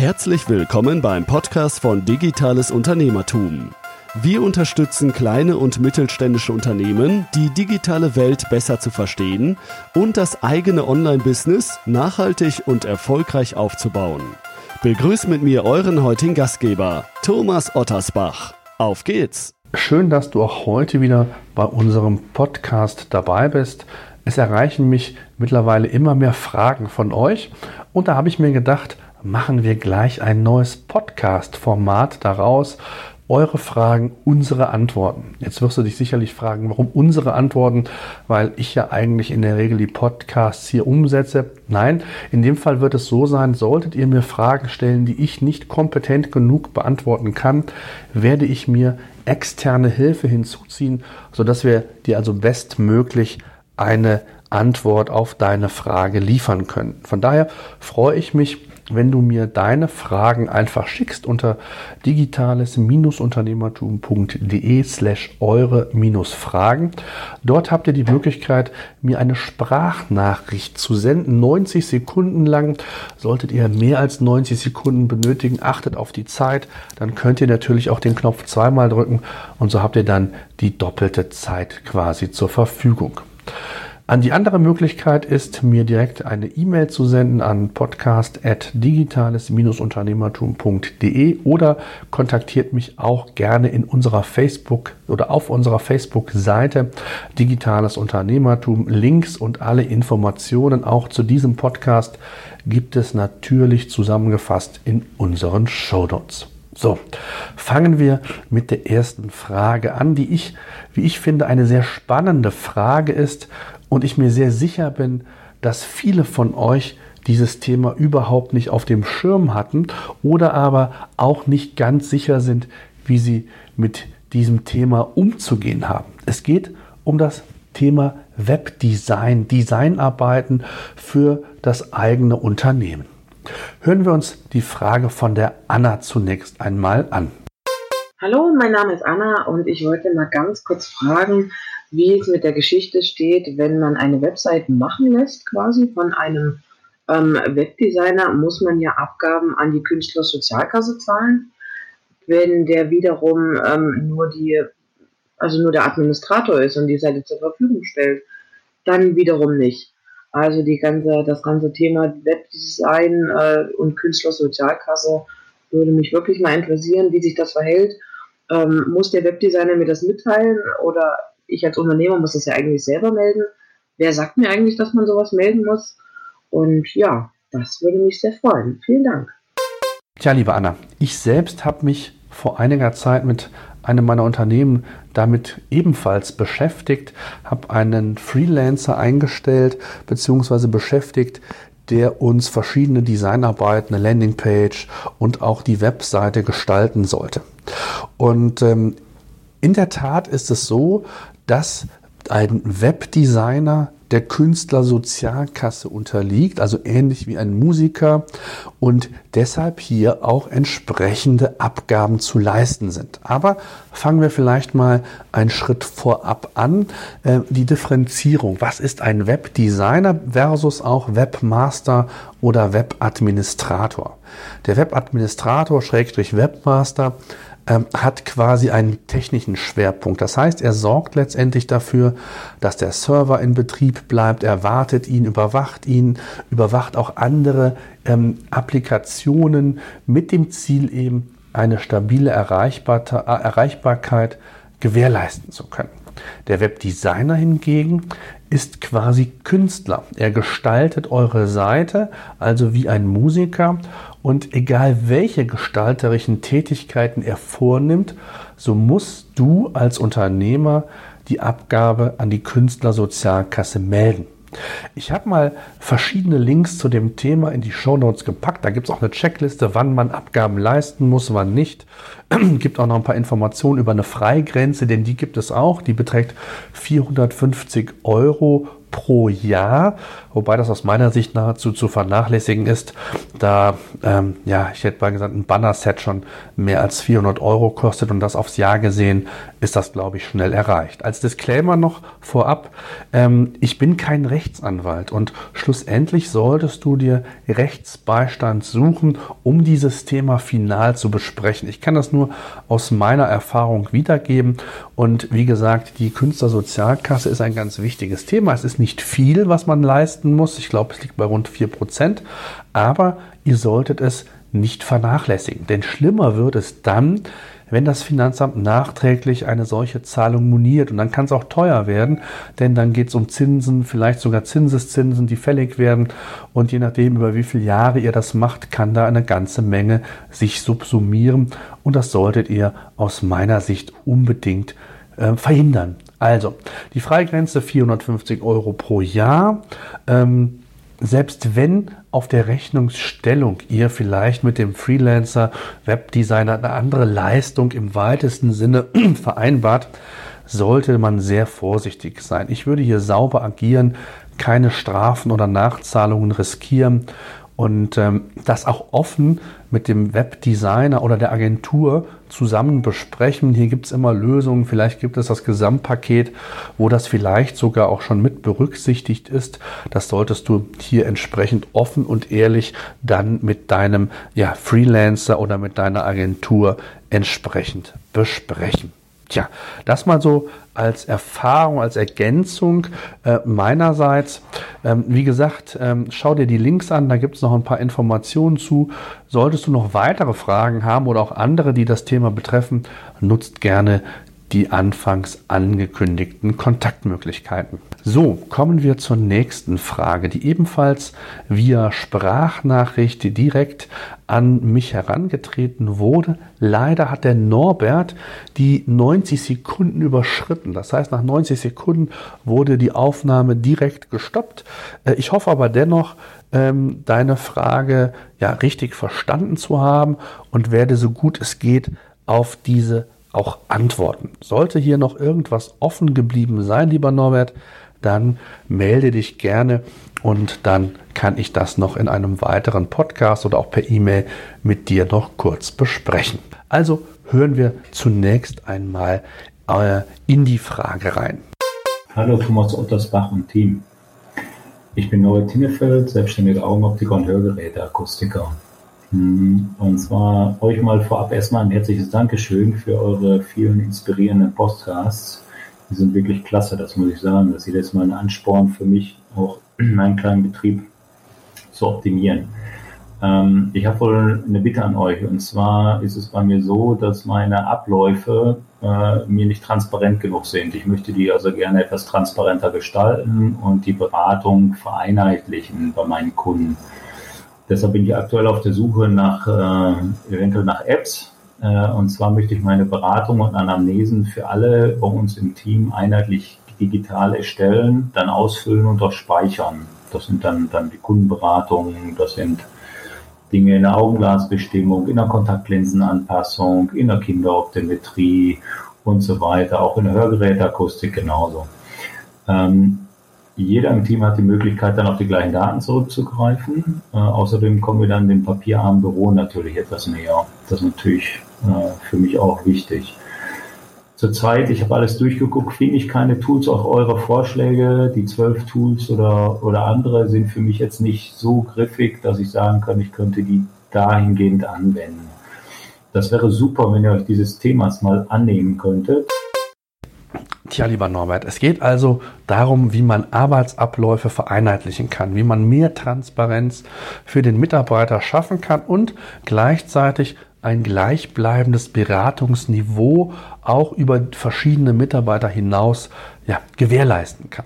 Herzlich willkommen beim Podcast von Digitales Unternehmertum. Wir unterstützen kleine und mittelständische Unternehmen, die digitale Welt besser zu verstehen und das eigene Online-Business nachhaltig und erfolgreich aufzubauen. Begrüßt mit mir euren heutigen Gastgeber, Thomas Ottersbach. Auf geht's! Schön, dass du auch heute wieder bei unserem Podcast dabei bist. Es erreichen mich mittlerweile immer mehr Fragen von euch und da habe ich mir gedacht, machen wir gleich ein neues Podcast-Format daraus. Eure Fragen, unsere Antworten. Jetzt wirst du dich sicherlich fragen, warum unsere Antworten? Weil ich ja eigentlich in der Regel die Podcasts hier umsetze. Nein, in dem Fall wird es so sein, solltet ihr mir Fragen stellen, die ich nicht kompetent genug beantworten kann, werde ich mir externe Hilfe hinzuziehen, sodass wir dir also bestmöglich eine Antwort auf deine Frage liefern können. Von daher freue ich mich, wenn du mir deine Fragen einfach schickst unter digitales-unternehmertum.de slash eure-fragen. Dort habt ihr die Möglichkeit, mir eine Sprachnachricht zu senden, 90 Sekunden lang. Solltet ihr mehr als 90 Sekunden benötigen, achtet auf die Zeit. Dann könnt ihr natürlich auch den Knopf zweimal drücken und so habt ihr dann die doppelte Zeit quasi zur Verfügung. An die andere Möglichkeit ist, mir direkt eine E-Mail zu senden an podcast.digitales-unternehmertum.de oder kontaktiert mich auch gerne in unserer Facebook oder auf unserer Facebook-Seite Digitales Unternehmertum. Links und alle Informationen auch zu diesem Podcast gibt es natürlich zusammengefasst in unseren Show Notes. So, fangen wir mit der ersten Frage an, die ich, wie ich finde, eine sehr spannende Frage ist und ich mir sehr sicher bin, dass viele von euch dieses Thema überhaupt nicht auf dem Schirm hatten oder aber auch nicht ganz sicher sind, wie sie mit diesem Thema umzugehen haben. Es geht um das Thema Webdesign, Designarbeiten für das eigene Unternehmen. Hören wir uns die Frage von der Anna zunächst einmal an. Hallo, mein Name ist Anna und ich wollte mal ganz kurz fragen, wie es mit der Geschichte steht, wenn man eine Website machen lässt, quasi von einem ähm, Webdesigner, muss man ja Abgaben an die Künstlersozialkasse zahlen. Wenn der wiederum ähm, nur die, also nur der Administrator ist und die Seite zur Verfügung stellt, dann wiederum nicht. Also die ganze, das ganze Thema Webdesign äh, und Künstlersozialkasse würde mich wirklich mal interessieren, wie sich das verhält. Ähm, muss der Webdesigner mir das mitteilen oder ich als Unternehmer muss das ja eigentlich selber melden. Wer sagt mir eigentlich, dass man sowas melden muss? Und ja, das würde mich sehr freuen. Vielen Dank. Tja, liebe Anna, ich selbst habe mich vor einiger Zeit mit einem meiner Unternehmen damit ebenfalls beschäftigt, habe einen Freelancer eingestellt bzw. beschäftigt, der uns verschiedene Designarbeiten, eine Landingpage und auch die Webseite gestalten sollte. Und ähm, in der Tat ist es so, dass ein Webdesigner der Künstlersozialkasse unterliegt, also ähnlich wie ein Musiker und deshalb hier auch entsprechende Abgaben zu leisten sind. Aber fangen wir vielleicht mal einen Schritt vorab an, äh, die Differenzierung. Was ist ein Webdesigner versus auch Webmaster oder Webadministrator? Der Webadministrator, Schrägstrich Webmaster, ähm, hat quasi einen technischen Schwerpunkt. Das heißt, er sorgt letztendlich dafür, dass der Server in Betrieb bleibt, er wartet ihn, überwacht ihn, überwacht auch andere ähm, Applikationen mit dem Ziel eben, eine stabile Erreichbar Erreichbarkeit gewährleisten zu können. Der Webdesigner hingegen ist quasi Künstler. Er gestaltet eure Seite, also wie ein Musiker. Und egal welche gestalterischen Tätigkeiten er vornimmt, so musst du als Unternehmer die Abgabe an die Künstlersozialkasse melden. Ich habe mal verschiedene Links zu dem Thema in die Show Notes gepackt. Da gibt es auch eine Checkliste, wann man Abgaben leisten muss, wann nicht. gibt auch noch ein paar Informationen über eine Freigrenze, denn die gibt es auch. Die beträgt 450 Euro pro Jahr, wobei das aus meiner Sicht nahezu zu vernachlässigen ist, da, ähm, ja, ich hätte mal gesagt, ein Banner-Set schon mehr als 400 Euro kostet und das aufs Jahr gesehen ist das, glaube ich, schnell erreicht. Als Disclaimer noch vorab, ähm, ich bin kein Rechtsanwalt und schlussendlich solltest du dir Rechtsbeistand suchen, um dieses Thema final zu besprechen. Ich kann das nur aus meiner Erfahrung wiedergeben und wie gesagt, die Künstlersozialkasse ist ein ganz wichtiges Thema. Es ist nicht viel, was man leisten muss. Ich glaube, es liegt bei rund 4 Prozent. Aber ihr solltet es nicht vernachlässigen. Denn schlimmer wird es dann, wenn das Finanzamt nachträglich eine solche Zahlung moniert. Und dann kann es auch teuer werden, denn dann geht es um Zinsen, vielleicht sogar Zinseszinsen, die fällig werden. Und je nachdem, über wie viele Jahre ihr das macht, kann da eine ganze Menge sich subsumieren. Und das solltet ihr aus meiner Sicht unbedingt äh, verhindern. Also, die Freigrenze 450 Euro pro Jahr. Ähm, selbst wenn auf der Rechnungsstellung ihr vielleicht mit dem Freelancer, Webdesigner eine andere Leistung im weitesten Sinne vereinbart, sollte man sehr vorsichtig sein. Ich würde hier sauber agieren, keine Strafen oder Nachzahlungen riskieren und ähm, das auch offen mit dem Webdesigner oder der Agentur zusammen besprechen. Hier gibt es immer Lösungen. Vielleicht gibt es das Gesamtpaket, wo das vielleicht sogar auch schon mit berücksichtigt ist. Das solltest du hier entsprechend offen und ehrlich dann mit deinem ja, Freelancer oder mit deiner Agentur entsprechend besprechen. Tja, das mal so als Erfahrung, als Ergänzung äh, meinerseits. Ähm, wie gesagt, ähm, schau dir die Links an, da gibt es noch ein paar Informationen zu. Solltest du noch weitere Fragen haben oder auch andere, die das Thema betreffen, nutzt gerne die anfangs angekündigten Kontaktmöglichkeiten. So, kommen wir zur nächsten Frage, die ebenfalls via Sprachnachricht direkt an mich herangetreten wurde. Leider hat der Norbert die 90 Sekunden überschritten. Das heißt, nach 90 Sekunden wurde die Aufnahme direkt gestoppt. Äh, ich hoffe aber dennoch, ähm, deine Frage ja richtig verstanden zu haben und werde so gut es geht auf diese auch antworten. Sollte hier noch irgendwas offen geblieben sein, lieber Norbert, dann melde dich gerne und dann kann ich das noch in einem weiteren Podcast oder auch per E-Mail mit dir noch kurz besprechen. Also hören wir zunächst einmal äh, in die Frage rein. Hallo Thomas Ottersbach und Team. Ich bin Norbert Tinnefeld, selbstständiger Augenoptiker und Hörgeräteakustiker. Hm, und zwar euch mal vorab erstmal ein herzliches Dankeschön für eure vielen inspirierenden Podcasts. Die sind wirklich klasse, das muss ich sagen. Das ist jedes Mal ein Ansporn für mich, auch meinen kleinen Betrieb zu optimieren. Ähm, ich habe wohl eine Bitte an euch. Und zwar ist es bei mir so, dass meine Abläufe äh, mir nicht transparent genug sind. Ich möchte die also gerne etwas transparenter gestalten und die Beratung vereinheitlichen bei meinen Kunden. Deshalb bin ich aktuell auf der Suche nach äh, eventuell nach Apps. Äh, und zwar möchte ich meine Beratung und Anamnesen für alle bei uns im Team einheitlich digital erstellen, dann ausfüllen und auch speichern. Das sind dann, dann die Kundenberatungen, das sind Dinge in der Augenglasbestimmung, in der Kontaktlinsenanpassung, in der Kinderoptometrie und so weiter, auch in der Hörgeräteakustik genauso. Ähm, jeder im Team hat die Möglichkeit, dann auf die gleichen Daten zurückzugreifen. Äh, außerdem kommen wir dann dem papierarmen Büro natürlich etwas näher. Das ist natürlich äh, für mich auch wichtig. Zurzeit, ich habe alles durchgeguckt, finde ich keine Tools, auch eure Vorschläge, die zwölf Tools oder, oder andere sind für mich jetzt nicht so griffig, dass ich sagen kann, ich könnte die dahingehend anwenden. Das wäre super, wenn ihr euch dieses Themas mal annehmen könntet. Tja, lieber Norbert, es geht also darum, wie man Arbeitsabläufe vereinheitlichen kann, wie man mehr Transparenz für den Mitarbeiter schaffen kann und gleichzeitig ein gleichbleibendes Beratungsniveau auch über verschiedene Mitarbeiter hinaus ja, gewährleisten kann.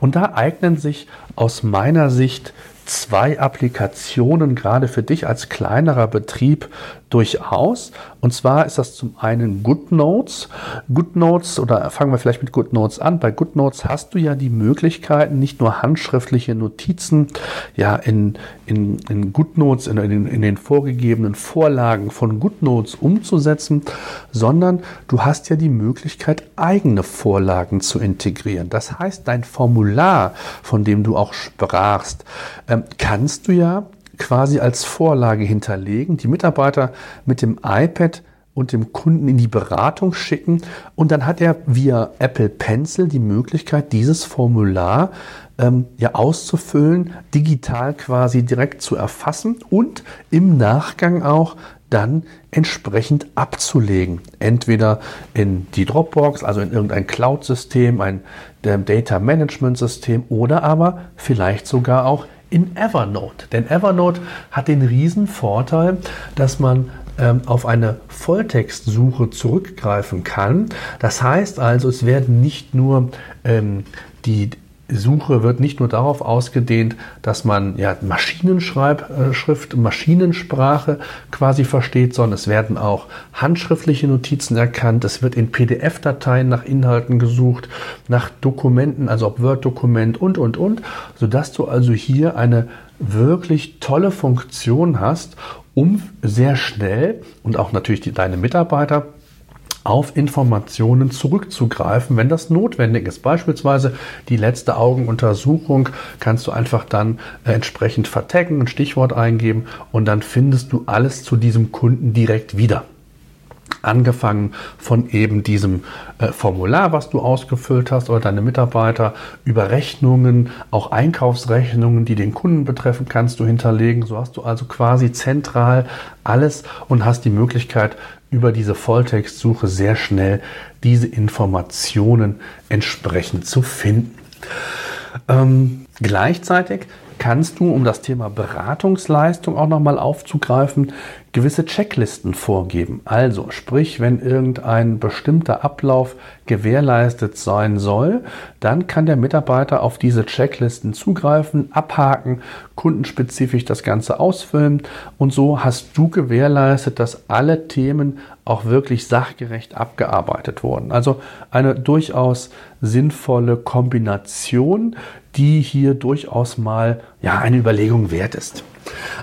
Und da eignen sich aus meiner Sicht zwei Applikationen gerade für dich als kleinerer Betrieb durchaus. Und zwar ist das zum einen GoodNotes. GoodNotes, oder fangen wir vielleicht mit GoodNotes an. Bei GoodNotes hast du ja die Möglichkeiten, nicht nur handschriftliche Notizen ja in, in, in GoodNotes, in, in, in den vorgegebenen Vorlagen von GoodNotes umzusetzen, sondern du hast ja die Möglichkeit, eigene Vorlagen zu integrieren. Das heißt, dein Formular, von dem du auch sprachst, ähm, kannst du ja quasi als Vorlage hinterlegen, die Mitarbeiter mit dem iPad und dem Kunden in die Beratung schicken und dann hat er via Apple Pencil die Möglichkeit, dieses Formular ähm, ja auszufüllen, digital quasi direkt zu erfassen und im Nachgang auch dann entsprechend abzulegen. Entweder in die Dropbox, also in irgendein Cloud-System, ein Data Management-System oder aber vielleicht sogar auch in Evernote. Denn Evernote hat den riesen Vorteil, dass man ähm, auf eine Volltextsuche zurückgreifen kann. Das heißt also, es werden nicht nur ähm, die Suche wird nicht nur darauf ausgedehnt, dass man ja Maschinenschreibschrift, Maschinensprache quasi versteht, sondern es werden auch handschriftliche Notizen erkannt. Es wird in PDF-Dateien nach Inhalten gesucht, nach Dokumenten, also ob Word-Dokument und, und, und, sodass du also hier eine wirklich tolle Funktion hast, um sehr schnell und auch natürlich die, deine Mitarbeiter auf Informationen zurückzugreifen, wenn das notwendig ist. Beispielsweise die letzte Augenuntersuchung kannst du einfach dann äh, entsprechend vertaggen, ein Stichwort eingeben und dann findest du alles zu diesem Kunden direkt wieder. Angefangen von eben diesem äh, Formular, was du ausgefüllt hast oder deine Mitarbeiter, über Rechnungen, auch Einkaufsrechnungen, die den Kunden betreffen, kannst du hinterlegen. So hast du also quasi zentral alles und hast die Möglichkeit, über diese Volltextsuche sehr schnell diese Informationen entsprechend zu finden. Ähm, gleichzeitig kannst du, um das Thema Beratungsleistung auch nochmal aufzugreifen, gewisse Checklisten vorgeben. Also sprich, wenn irgendein bestimmter Ablauf gewährleistet sein soll, dann kann der Mitarbeiter auf diese Checklisten zugreifen, abhaken, kundenspezifisch das Ganze ausfüllen und so hast du gewährleistet, dass alle Themen auch wirklich sachgerecht abgearbeitet wurden. Also eine durchaus sinnvolle Kombination, die hier durchaus mal ja eine Überlegung wert ist.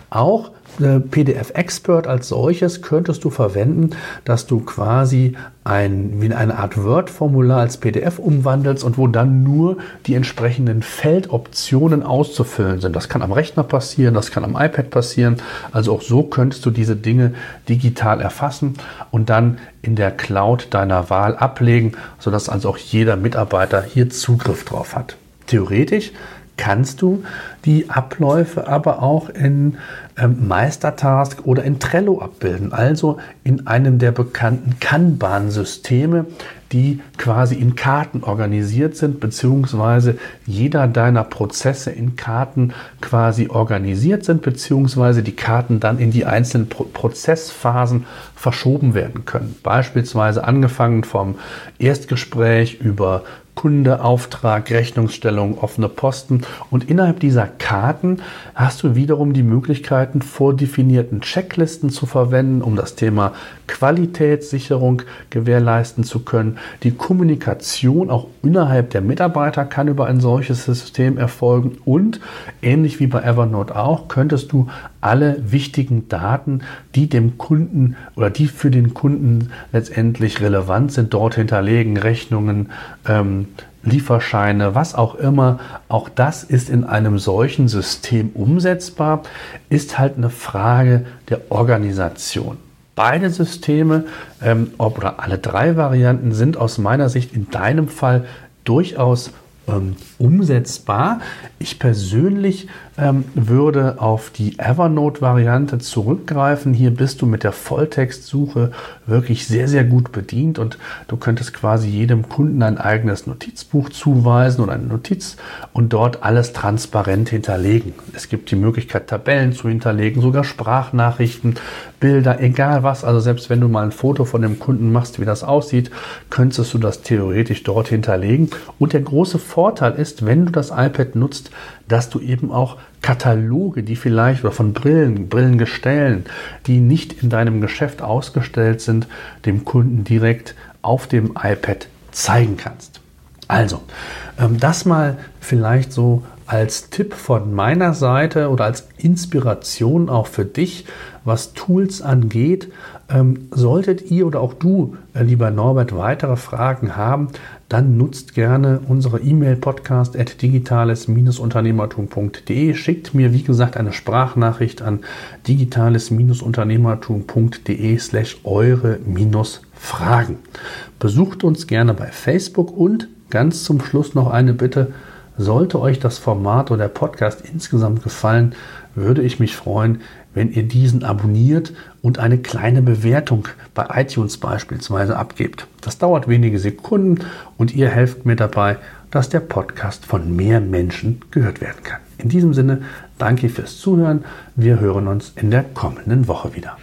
Auch PDF Expert als solches könntest du verwenden, dass du quasi ein, wie eine Art Word-Formular als PDF umwandelst und wo dann nur die entsprechenden Feldoptionen auszufüllen sind. Das kann am Rechner passieren, das kann am iPad passieren. Also auch so könntest du diese Dinge digital erfassen und dann in der Cloud deiner Wahl ablegen, sodass also auch jeder Mitarbeiter hier Zugriff drauf hat. Theoretisch kannst du die Abläufe aber auch in ähm, Meistertask oder in Trello abbilden, also in einem der bekannten Kanban-Systeme, die quasi in Karten organisiert sind, beziehungsweise jeder deiner Prozesse in Karten quasi organisiert sind, beziehungsweise die Karten dann in die einzelnen Pro Prozessphasen verschoben werden können. Beispielsweise angefangen vom Erstgespräch über Kunde, Auftrag, Rechnungsstellung, offene Posten. Und innerhalb dieser Karten hast du wiederum die Möglichkeiten, vordefinierten Checklisten zu verwenden, um das Thema Qualitätssicherung gewährleisten zu können. Die Kommunikation auch innerhalb der Mitarbeiter kann über ein solches System erfolgen und ähnlich wie bei Evernote auch, könntest du alle wichtigen Daten, die dem Kunden oder die für den Kunden letztendlich relevant sind, dort hinterlegen, Rechnungen, ähm, Lieferscheine, was auch immer. Auch das ist in einem solchen System umsetzbar, ist halt eine Frage der Organisation. Beide Systeme ähm, oder alle drei Varianten sind aus meiner Sicht in deinem Fall durchaus ähm, umsetzbar. Ich persönlich ähm, würde auf die Evernote-Variante zurückgreifen. Hier bist du mit der Volltextsuche wirklich sehr, sehr gut bedient und du könntest quasi jedem Kunden ein eigenes Notizbuch zuweisen oder eine Notiz und dort alles transparent hinterlegen. Es gibt die Möglichkeit, Tabellen zu hinterlegen, sogar Sprachnachrichten, Bilder, egal was. Also selbst wenn du mal ein Foto von dem Kunden machst, wie das aussieht, könntest du das theoretisch dort hinterlegen. Und der große Vorteil ist, wenn du das iPad nutzt, dass du eben auch Kataloge, die vielleicht oder von Brillen, Brillengestellen, die nicht in deinem Geschäft ausgestellt sind, dem Kunden direkt auf dem iPad zeigen kannst. Also, ähm, das mal vielleicht so als Tipp von meiner Seite oder als Inspiration auch für dich, was Tools angeht. Ähm, solltet ihr oder auch du, äh, lieber Norbert, weitere Fragen haben, dann nutzt gerne unsere E-Mail-Podcast at digitales-unternehmertum.de. Schickt mir, wie gesagt, eine Sprachnachricht an digitales-unternehmertum.de slash eure-fragen. Besucht uns gerne bei Facebook und ganz zum Schluss noch eine Bitte. Sollte euch das Format oder der Podcast insgesamt gefallen, würde ich mich freuen, wenn ihr diesen abonniert und eine kleine Bewertung bei iTunes beispielsweise abgebt. Das dauert wenige Sekunden und ihr helft mir dabei, dass der Podcast von mehr Menschen gehört werden kann. In diesem Sinne, danke fürs Zuhören. Wir hören uns in der kommenden Woche wieder.